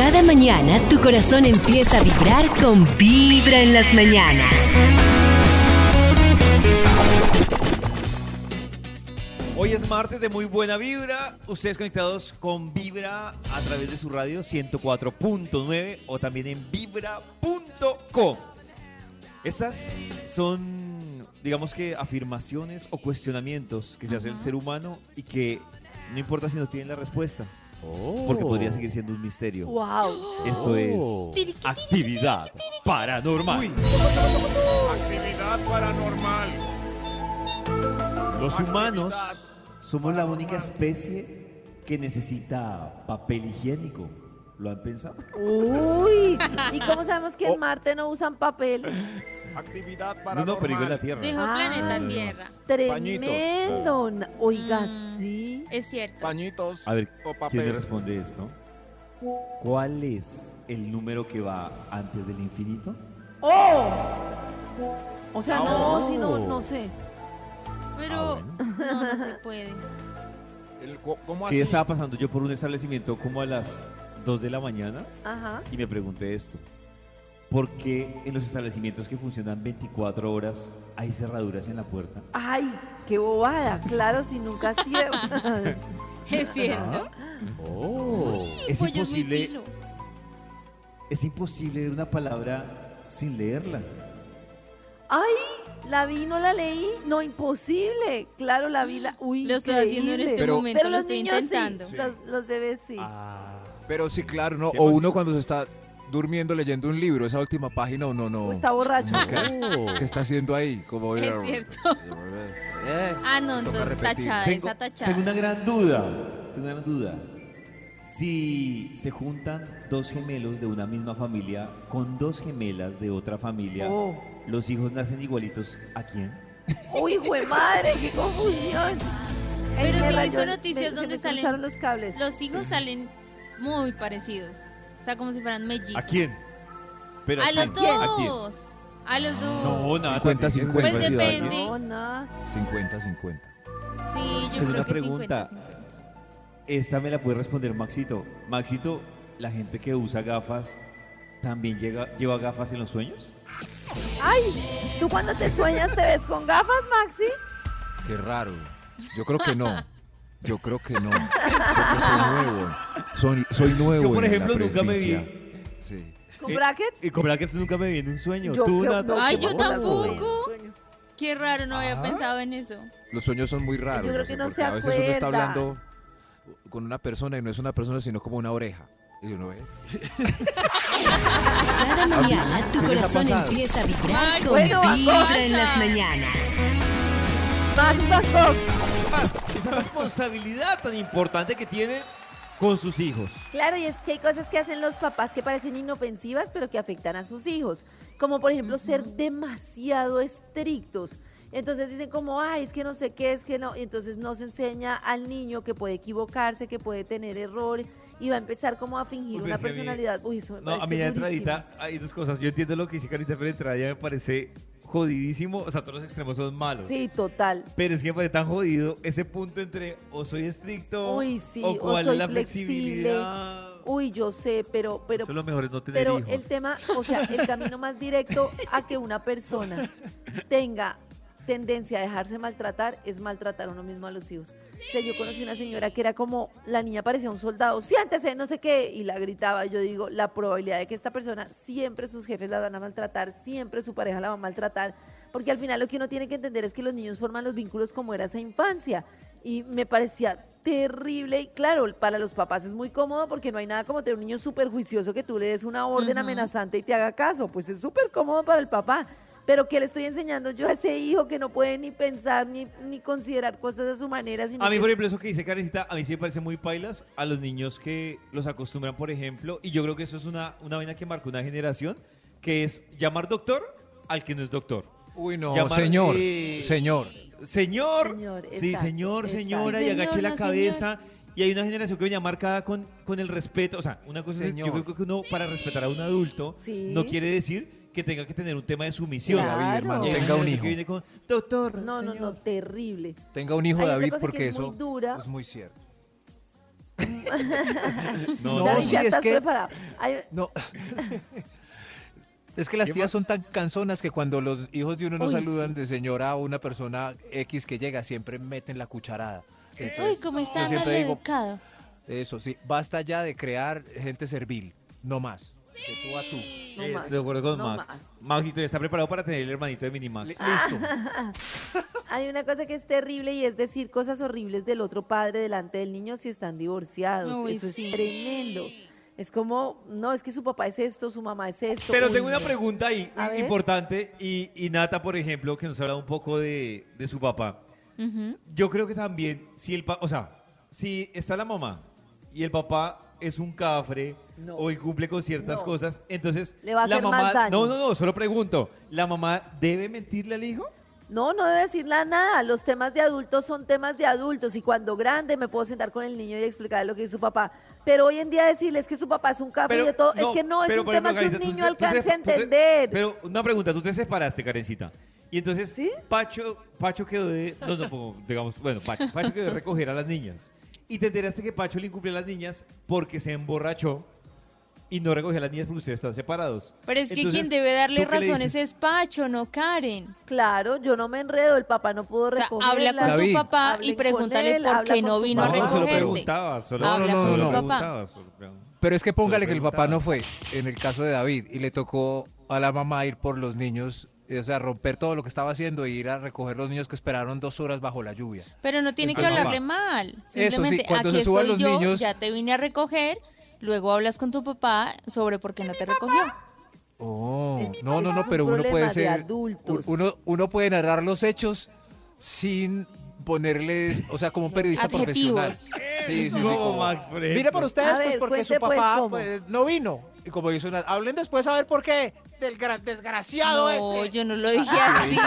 Cada mañana tu corazón empieza a vibrar con Vibra en las mañanas. Hoy es martes de muy buena vibra. Ustedes conectados con Vibra a través de su radio 104.9 o también en vibra.com. Estas son, digamos que, afirmaciones o cuestionamientos que se hace el ser humano y que no importa si no tienen la respuesta, porque podría seguir siendo un misterio. Wow. Esto es actividad paranormal. Actividad paranormal. Los humanos somos la única especie que necesita papel higiénico. ¿Lo han pensado? Uy. ¿Y cómo sabemos que en Marte no usan papel? Actividad No, paranormal. no, pero en la Tierra. Dijo Ah. planeta Tierra. Tremendo. Na- Oiga, Mm. sí. Es cierto. Pañitos A ver, o ¿quién papel. responde esto? ¿Cuál es el número que va antes del infinito? ¡Oh! O sea, no, No. si no, no sé. Pero Ah, bueno. no, no se puede. El ¿Cómo así? estaba pasando yo por un establecimiento como a las 2 de la mañana Ajá. y me pregunté esto. ¿Por qué en los establecimientos que funcionan 24 horas hay cerraduras en la puerta? Ay, qué bobada. Claro, si nunca cierra. Es cierto. Oh, es imposible, es imposible ver una palabra sin leerla. Ay, la vi, no la leí. No, imposible. Claro, la vi. La... Uy, Lo estoy haciendo en este Pero- momento, Pero lo los estoy niños intentando. sí. Los, los bebés sí. Ah, Pero sí, claro, ¿no? O emoción. uno cuando se está durmiendo leyendo un libro, esa última página, uno no. O está borracho. ¿Qué, qué está haciendo ahí? Como, Es cierto. Eh, Ah, no, entonces tachada, tengo, esa tachada. tengo una gran duda. Tengo una gran duda. Si se juntan dos gemelos de una misma familia con dos gemelas de otra familia, Oh. ¿los hijos nacen igualitos a quién? Uy, jue madre, qué confusión. Pero sí he visto noticias me- donde se me salen- los cables. Los hijos salen muy parecidos. O sea, como si fueran mellizos. ¿A quién? Pero A los quién? ¿A quién? dos. A los dos. No, nada. 50, también, 50. Pues depende. No, nada. 50, 50. Sí, yo Tengo creo una que pregunta. 50, 50. Esta me la puede responder Maxito. Maxito, ¿la gente que usa gafas también llega, lleva gafas en los sueños? Ay, ¿tú cuando te sueñas te ves con gafas, Maxi? Qué raro. Yo creo que no. Yo creo que no. Porque soy nuevo. Soy, soy nuevo. Yo, por en la ejemplo, nunca me vi. Sí. ¿Con brackets? Y con brackets nunca me vi en un sueño. Yo Tú, creo- Nata? no, Ay, yo tampoco. Qué raro, no había Ah. pensado en eso. Los sueños son muy raros. Yo creo que no por se. A veces uno está hablando con una persona y no es una persona, sino como una oreja. Y uno ve. Cada mañana tu sí les ha corazón empieza a vibrar Ay, con bueno, Vibra en las mañanas. Esa responsabilidad tan importante que tienen con sus hijos. Claro, y es que hay cosas que hacen los papás que parecen inofensivas, pero que afectan a sus hijos. Como por ejemplo ser demasiado estrictos. Entonces dicen como, ay, es que no sé qué, es que no. Y entonces no se enseña al niño que puede equivocarse, que puede tener errores. Y va a empezar como a fingir una es personalidad. Uy, eso me No, a mí de entradita hay dos cosas. Yo entiendo lo que dice Carita, pero de entrada ya me parece jodidísimo. O sea, todos los extremos son malos. Sí, total. Pero es que me parece tan jodido ese punto entre o soy estricto Uy, sí, o soy es la flexible. Uy, yo sé, pero, pero, Eso lo mejor es no tener pero hijos. el tema, o sea, el camino más directo a que una persona tenga tendencia a dejarse maltratar es maltratar a uno mismo a los hijos. O sea, yo conocí una señora que era como, la niña parecía un soldado, siéntese, no sé qué, y la gritaba. Yo digo, la probabilidad de que esta persona siempre sus jefes la van a maltratar, siempre su pareja la va a maltratar, porque al final lo que uno tiene que entender es que los niños forman los vínculos como era esa infancia. Y me parecía terrible y claro, para los papás es muy cómodo porque no hay nada como tener un niño súper juicioso que tú le des una orden amenazante y te haga caso, pues es súper cómodo para el papá. Pero ¿qué le estoy enseñando yo a ese hijo que no puede ni pensar ni, ni considerar cosas a su manera? Sino A mí, que por ejemplo, eso que dice Karencita, a mí sí me parece muy pailas a los niños que los acostumbran, por ejemplo, y yo creo que eso es una, una vaina que marcó una generación, que es llamar doctor al que no es doctor. Uy, no, Llamar, señor. eh, Señor. Señor, Señor, sí, exacto, señor, exacto. señora, Sí, y señor, agache la cabeza. Y hay una generación que venía marcada con, con el respeto. O sea, una cosa es, yo Señor. creo que uno, para respetar a un adulto, Sí. no quiere decir que tenga que tener un tema de sumisión. Claro. David, hermano, tenga un hijo. que viene con, doctor, No, no, no, señor". terrible. Tenga un hijo, David, porque es muy eso dura. es muy cierto. No, David, sí, ya es estás que- preparado. No. Es que las tías son tan canzonas que cuando los hijos de uno no Uy, saludan de señora a una persona X que llega, siempre meten la cucharada. Uy, Entonces, cómo yo está digo, educado. eso sí, basta ya de crear gente servil, no más. De tú a tú. No Es- más, de acuerdo con no Max. más. Maxito ya está preparado para tener el hermanito de Minimax. Li- Listo. Hay una cosa que es terrible y es decir cosas horribles del otro padre delante del niño si están divorciados. Uy, Eso sí. es tremendo. Es como, no, es que su papá es esto, su mamá es esto. Pero Uy, tengo una pregunta ahí importante y, y Nata, por ejemplo, que nos ha hablado un poco de, de su papá. Yo creo que también, si el o sea, si está la mamá y el papá es un cafre No. o incumple con ciertas No. cosas, entonces Le va a la hacer mamá, más daño. no, no, no, solo pregunto, ¿la mamá debe mentirle al hijo? No, no debe decirle nada. Los temas de adultos son temas de adultos y cuando grande me puedo sentar con el niño y explicarle lo que es su papá. Pero hoy en día decirles que su papá es un café y de todo, es que no es un tema ejemplo, que un niño tú alcance a tú entender. pero una pregunta, tú te separaste, Karencita. Y entonces, ¿Sí? Pacho, Pacho quedó de, no, no, digamos, bueno, Pacho, Pacho quedó de recoger a las niñas. Y te enteraste que Pacho le incumplió a las niñas porque se emborrachó y no recogió a las niñas porque ustedes están separados. Pero es que Entonces, quien debe darle ¿tú qué le razones es Pacho, no Karen. Claro, yo no me enredo, el papá no pudo O sea, recogerla. habla con David. tu papá Hablen y pregúntale él, por qué no vino a. No, recogerte. preguntaba, solo, Habla No, no, no, no. papá. Pero es que póngale que el papá no fue, en el caso de David, y le tocó a la mamá ir por los niños, o sea, romper todo lo que estaba haciendo e ir a recoger los niños que esperaron dos horas bajo la lluvia. Pero no tiene que hablarle mamá. mal. Eso sí, Simplemente, cuando aquí se suban estoy los yo, niños- ya te vine a recoger, luego hablas con tu papá sobre por qué no te recogió. Oh, no, no, no, pero uno puede de ser, adultos. uno, uno puede narrar los hechos sin ponerles, o sea, como un periodista Adjetivos. profesional. Sí, sí, sí. Como como, Max, por. Mire por ustedes, A pues porque su cuente, pues, papá pues, no vino. Y como dice una, hablen después a ver por qué. Del gra- desgraciado No, ese. yo no lo dije así, yo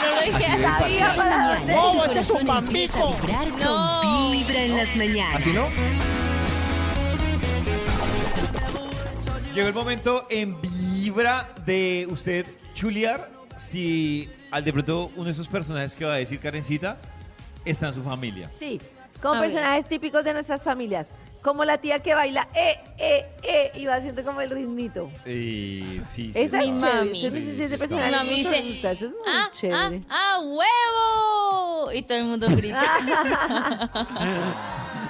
no lo dije Así así. No, ese es un bambico. No. con Vibra en las mañanas. ¿Así no? Llegó el momento en Vibra de usted chulear si al de pronto uno de esos personajes que va a decir Karencita está en su familia. Sí, con A ver. personajes típicos de nuestras familias. Como la tía que baila, eh, eh, eh, y va haciendo como el ritmito. Y sí, sí, Esa es sí. chévere. mami. Usted me dice si ese Sí, personaje mami dice, le gusta. Eso es muy ¡Ah, ah, chévere. ah, huevo! Y todo el mundo grita.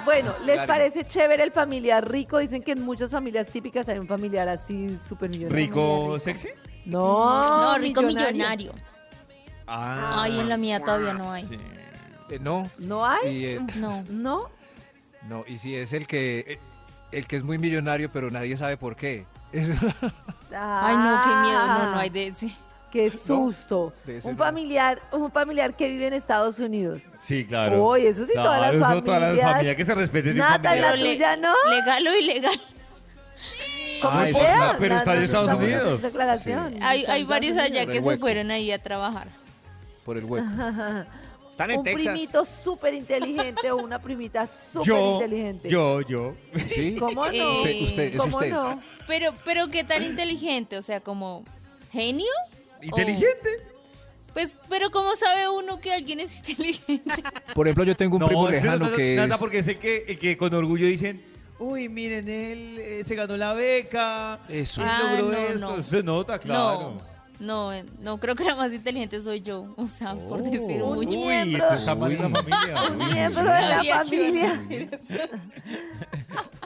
Bueno, ¿les Claro. parece chévere el familiar rico? Dicen que en muchas familias típicas hay un familiar así súper millonario. ¿Rico sexy? No, No, rico millonario. Ah, Ay, en la mía todavía no hay. sí. Eh, no. ¿No hay? Eh, No. ¿No? No, y si es el que, el que es muy millonario, pero nadie sabe por qué. Es- Ay, no, qué miedo. No, no hay de ese. Qué susto. de ese un no. familiar, un familiar que vive en Estados Unidos. Sí, claro. Uy, eso sí, todas las Claro, eso, todas las familias. familias que se respeten de un Nata, familiar. la tuya no. Legal o ilegal. Como Ay, sea. pues, pero está en Estados Unidos. Sí. Hay, hay varios allá que se fueron ahí a trabajar. por el hueco. Están en un Texas. primito súper inteligente o una primita súper Yo, inteligente. yo, yo. ¿Sí? ¿Cómo no? Eh, Usted, usted, es ¿Cómo usted. no? Pero, pero qué tan inteligente, o sea, como genio. ¿Inteligente? Pues, pero ¿cómo sabe uno que alguien es inteligente? Por ejemplo, yo tengo un primo lejano no- que nada es... porque el que, que con orgullo dicen, uy, miren, él eh, se ganó la beca. Eso. Él Ah, logró no, esto. no. Se nota, claro. No, no, no creo que la más inteligente soy yo. O sea, por Oh. decir Un mucho. Uy, miembro- tú estás mal en la Uy. familia. Un uy. miembro de la familia.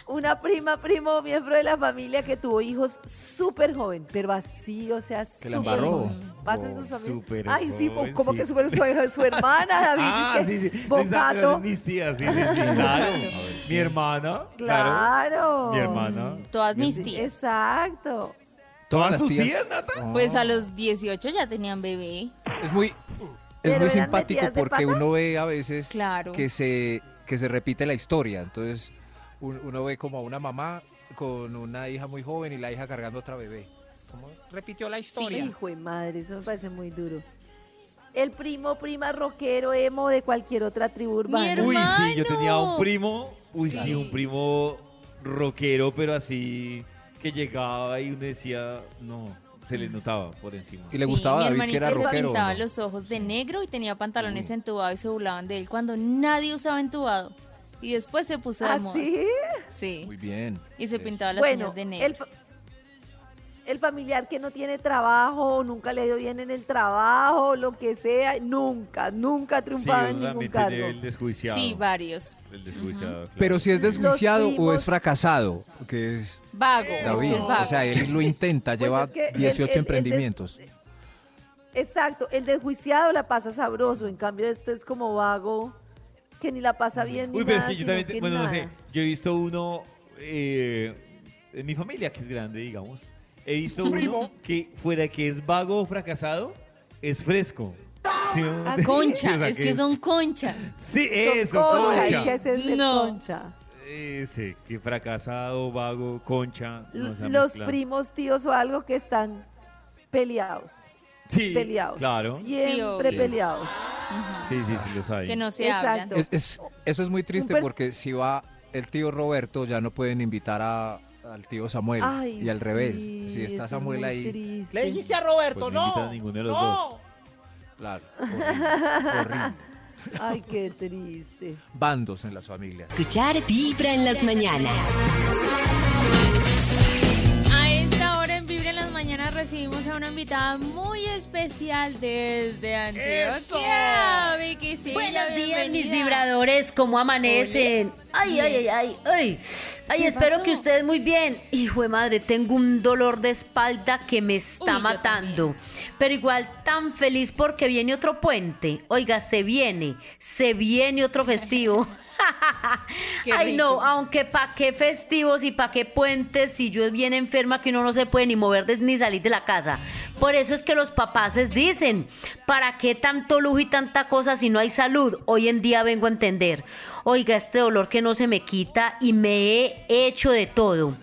Una prima, primo, miembro de la familia que tuvo hijos súper joven, pero así, o sea, Que la súper embarró. joven. Pasan Oh, sus familias. súper Ay, sí, joven, como sí. que súper su, su hermana, David. Ah, es sí, que sí. Bocato. Mis tías, sí, sí, sí, claro. Mi hermana, claro. Claro. Mi hermana. Todas mis tías. Exacto. ¿Todas las tías- tías, Nata? Pues a los 18 ya tenían bebé. Es muy, es ¿Pero muy eran simpático metidas de porque pata? uno ve a veces Claro. que se, que se repite la historia. Entonces, un- uno ve como a una mamá con una hija muy joven y la hija cargando otra bebé. Como repitió la historia. Hijo de madre, eso me parece muy duro. El primo, prima rockero, emo de cualquier otra tribu urbana. Uy, sí, yo tenía un hermano. primo, uy, sí, Sí. un primo rockero, pero así que llegaba y uno decía, no, se le notaba por encima. Y le Sí, gustaba mi David que era se rockero. ¿o pintaba no? los ojos de negro y tenía pantalones Uy. entubados y se burlaban de él cuando nadie usaba entubado. Y después se puso de moda. ¿Así? Sí. Muy bien. Y se pintaba las Bueno, uñas de negro. El familiar que no tiene trabajo, nunca le dio bien en el trabajo, lo que sea, nunca, nunca ha Sí, triunfado en ningún cargo. el desjuiciado. Sí, varios. El desjuiciado, claro. Pero si es desjuiciado o es fracasado, que es Vago. David. es vago. O sea, él lo intenta, Pues lleva es que el- 18 el- el des- emprendimientos. Exacto, el desjuiciado la pasa sabroso, en cambio este es como vago, que ni la pasa bien ni Uy, pero es nada, que yo también, te- que bueno, no sé, yo he visto uno eh, en mi familia, que es grande, digamos, he visto uno que fuera que es vago o fracasado, es fresco. ¿Sí ¿Ah, Sí, Concha, o sea, es que son conchas. Sí, Son eso, concha, concha. ¿y qué es ese No. concha? Ese, que fracasado, vago, concha. no Los primos, tíos o algo que están peleados, Sí, peleados, claro. siempre peleados. Sí, sí, sí, los hay. Que no se Exacto. hablan. Es- es- eso es muy triste porque si va el tío Roberto, ya no pueden invitar a- al tío Samuel. Ay, y al revés. Si está es Samuel ahí, triste. Le dijiste a Roberto, Pues no no. a ninguno de los no. dos. claro. horrible, horrible. Ay, qué triste. Bandos en las familias. Escuchar Vibra en las mañanas. Recibimos a una invitada muy especial desde Antioquia. Vicky, sí, Buenos días, mis vibradores, ¿cómo amanecen? Ay, ay, ay, ay, ay. Ay, ¿Qué espero pasó? que ustedes muy bien. Hijo de madre, tengo un dolor de espalda que me está Uy, matando. Pero igual tan feliz porque viene otro puente. Oiga, se viene, se viene otro festivo. Ay, no, aunque pa' qué festivos y pa' qué puentes si yo es bien enferma que uno no se puede ni mover ni salir de la casa. Por eso es que los papaces dicen, ¿para qué tanto lujo y tanta cosa si no hay salud? Hoy en día vengo a entender. Oiga, este dolor que no se me quita y me he hecho de todo.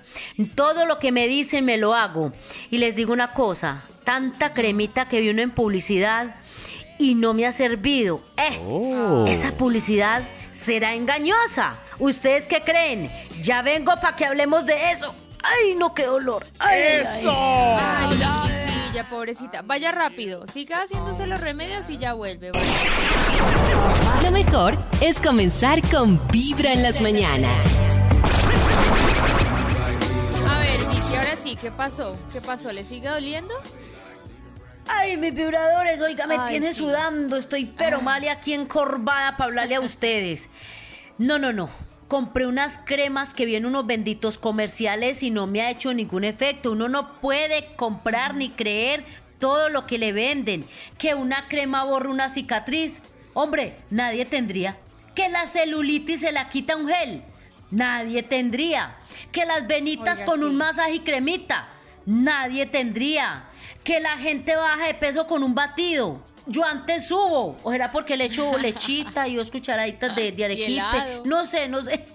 Todo lo que me dicen me lo hago. Y les digo una cosa, tanta cremita que vi uno en publicidad y no me ha servido. Eh, esa publicidad será engañosa. ¿Ustedes qué creen? Ya vengo para que hablemos de eso. Ay, no, qué dolor. Ay, ay. Ay, Vicky, sí, ya pobrecita. Vaya rápido, siga haciéndose los remedios y ya vuelve. vaya. Lo mejor es comenzar con Vibra en las mañanas. A ver, Vicky, ahora sí, ¿qué pasó? ¿Qué pasó? ¿Le sigue doliendo? Ay, mis vibradores, oiga, me Ay, tiene sí. sudando. Estoy pero mal y aquí encorvada para hablarle a ustedes. No, no, no. Compré unas cremas que vienen unos benditos comerciales y no me ha hecho ningún efecto. Uno no puede comprar ni creer todo lo que le venden. Que una crema borra una cicatriz. Hombre, nadie tendría. Que la celulitis se la quita un gel. Nadie tendría. Que las venitas Oiga, con un masaje y cremita. Nadie tendría. Que la gente baja de peso con un batido. Yo antes subo. O era porque le echo lechita y dos cucharaditas de, de arequipe. No sé, no sé.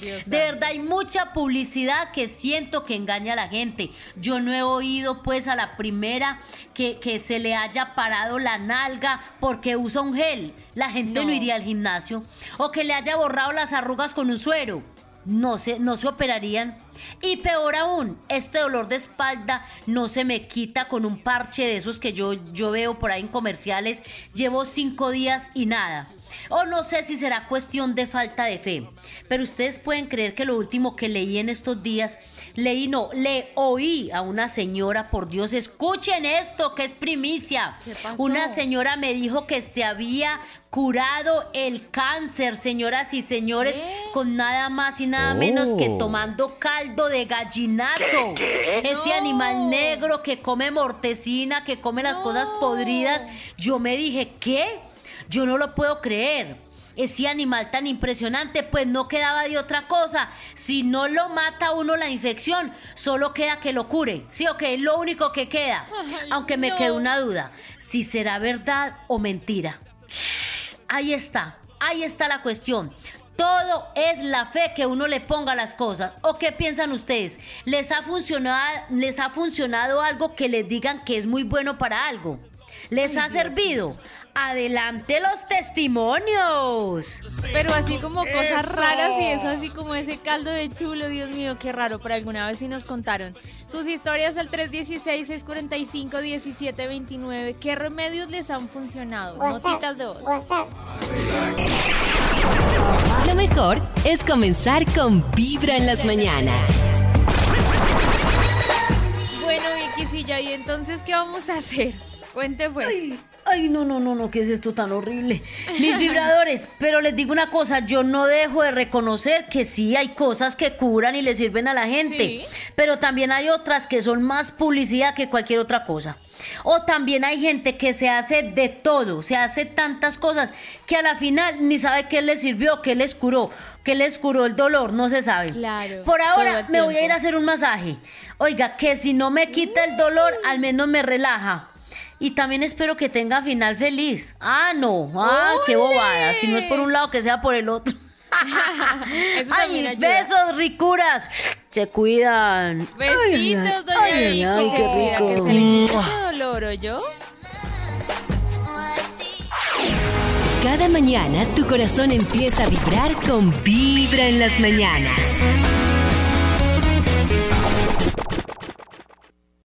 Dios De verdad hay mucha publicidad que siento que engaña a la gente. Yo no he oído pues a la primera que, que se le haya parado la nalga porque usa un gel. La gente no. No. iría al gimnasio. O que le haya borrado las arrugas con un suero. No se, no se operarían. Y peor aún, este dolor de espalda no se me quita con un parche de esos que yo, yo veo por ahí en comerciales. Llevo cinco días y nada. O no sé si será cuestión de falta de fe. Pero ustedes pueden creer que lo último que leí en estos días, leí no, le oí a una señora, por Dios, escuchen esto, que es primicia. Una señora me dijo que se había curado el cáncer, señoras y señores, con nada más y nada menos que Oh. tomando caldo de gallinazo. Ese No. animal negro que come mortecina, que come las cosas podridas. Yo me dije, ¿qué? Yo no lo puedo creer. Ese animal tan impresionante, pues no quedaba de otra cosa. Si no lo mata uno la infección, solo queda que lo cure. Sí, ok, es lo único que queda. Ay, Aunque me no. quedó una duda, si será verdad o mentira. Ahí está, ahí está la cuestión. Todo es la fe que uno le ponga a las cosas. ¿O qué piensan ustedes? ¿Les ha funcionado, les ha funcionado algo que les digan que es muy bueno para algo? ¿Les ha servido? Adelante los testimonios. Pero así como cosas raras y eso así como ese caldo de chulo, Dios mío, qué raro, pero alguna vez sí nos contaron. Sus historias al 316-645-1729, ¿qué remedios les han funcionado? Notitas de voz. Lo mejor es comenzar con Vibra en las mañanas. Bueno, Vicky, ¿y entonces qué vamos a hacer? Cuente pues. Ay, ay, no, no, no, no, ¿qué es esto tan horrible? Mis vibradores, pero les digo una cosa, yo no dejo de reconocer que sí hay cosas que curan y le sirven a la gente, Sí. pero también hay otras que son más publicidad que cualquier otra cosa. O también hay gente que se hace de todo, se hace tantas cosas que a la final ni sabe qué les sirvió, qué les curó, qué les curó el dolor, no se sabe. Claro, Por ahora me voy a ir a hacer un masaje. Oiga, que si no me quita el dolor, al menos me relaja. Y también espero que tenga final feliz. Ah, no. Ah, qué bobada. Si no es por un lado, que sea por el otro. Ay, besos, ricuras. Se cuidan. Besitos, doña ay, qué cuida, que rico. se le quite ese dolor, ¿o yo? Cada mañana tu corazón empieza a vibrar con Vibra en las mañanas.